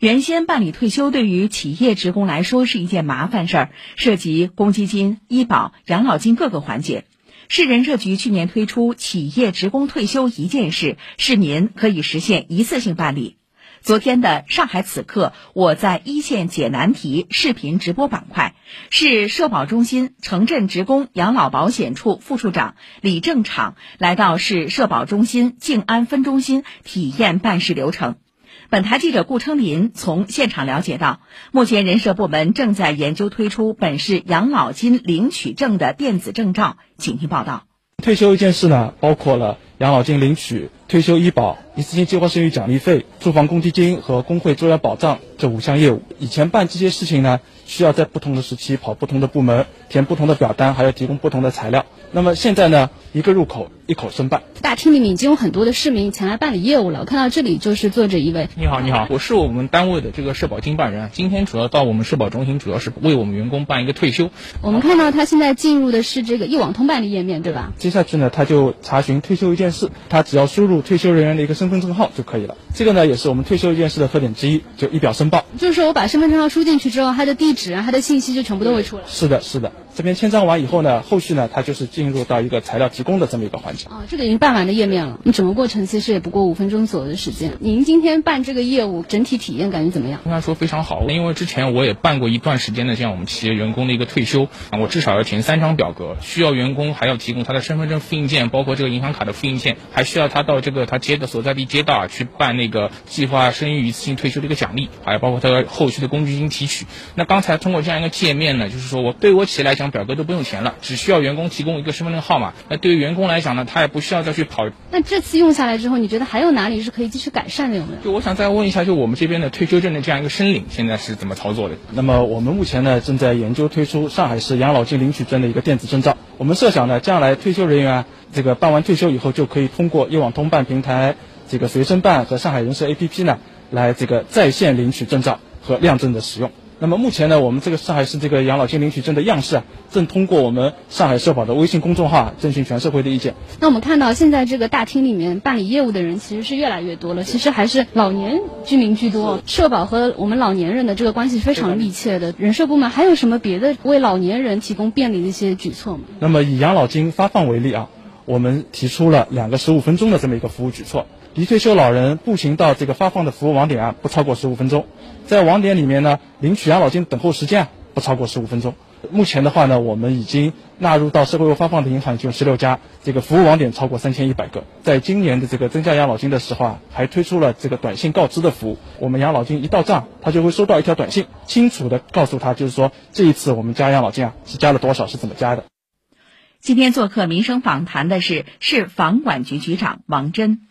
原先办理退休对于企业职工来说是一件麻烦事儿，涉及公积金、医保、养老金各个环节。市人社局去年推出企业职工退休一件事，市民可以实现一次性办理。昨天的上海此刻，我在一线解难题视频直播板块，市社保中心城镇职工养老保险处副处长李正场来到市社保中心静安分中心体验办事流程。本台记者顾春林从现场了解到，目前人社部门正在研究推出本市养老金领取证的电子证照，请听报道。退休一件事呢，包括了养老金领取、退休医保、一次性计划生育奖励费、住房公积金和工会作业保障这五项业务。以前办这些事情呢，需要在不同的时期跑不同的部门，填不同的表单，还要提供不同的材料。那么现在呢，一个入口一口申办。大厅里面已经有很多的市民前来办理业务了。我看到这里就是坐着一位。你好，你好，我是我们单位的这个社保经办人。今天主要到我们社保中心，主要是为我们员工办一个退休。我们看到他现在进入的是这个一网通办的页面，对吧？接下去呢，他就查询退休一件事，他只要输入退休人员的一个身份证号就可以了。这个呢，也是我们退休一件事的特点之一，就一表申报。就是说我把身份证号输进去之后，他的地址啊，他的信息就全部都会出来。是的，是的。这边签章完以后呢，后续呢，它就是进入到一个材料提供的这么一个环节。哦，这个已经办完的页面了。你整个过程其实也不过五分钟左右的时间。您今天办这个业务，整体体验感觉怎么样？应该说非常好，因为之前我也办过一段时间的这样我们企业员工的一个退休啊，我至少要填三张表格，需要员工还要提供他的身份证复印件，包括这个银行卡的复印件，还需要他到这个他接的所在地街道啊去办那个计划生育一次性退休的一个奖励，还有包括他的后续的公积金提取。那刚才通过这样一个界面呢，就是说我对我企业来讲，表格都不用填了。只需要员工提供一个身份证号码。那对于员工来讲呢，他也不需要再去跑。那这次用下来之后，你觉得还有哪里是可以继续改善的？有没有？就我想再问一下，就我们这边的退休证的这样一个申领，现在是怎么操作的？那么我们目前呢，正在研究推出上海市养老金领取证的一个电子证照。我们设想呢，将来退休人员这个办完退休以后，就可以通过一网通办平台、这个随身办和上海人社 APP 呢，来这个在线领取证照和亮证的使用。那么目前呢，我们这个上海市这个养老金领取证的样式啊，正通过我们上海社保的微信公众号征询全社会的意见。那我们看到现在这个大厅里面办理业务的人其实是越来越多了，其实还是老年居民居多。社保和我们老年人的这个关系非常密切的。人社部门还有什么别的为老年人提供便利的一些举措吗？那么以养老金发放为例啊，我们提出了两个十五分钟的这么一个服务举措。离退休老人步行到这个发放的服务网点啊，不超过十五分钟。在网点里面呢，领取养老金等候时间啊，不超过十五分钟。目前的话呢，我们已经纳入到社会发放的银行已经有十六家，这个服务网点超过三千一百个。在今年的这个增加养老金的时候啊，还推出了这个短信告知的服务。我们养老金一到账，他就会收到一条短信，清楚的告诉他，就是说这一次我们加养老金啊，是加了多少，是怎么加的。今天做客民生访谈的是市房管局局长王真。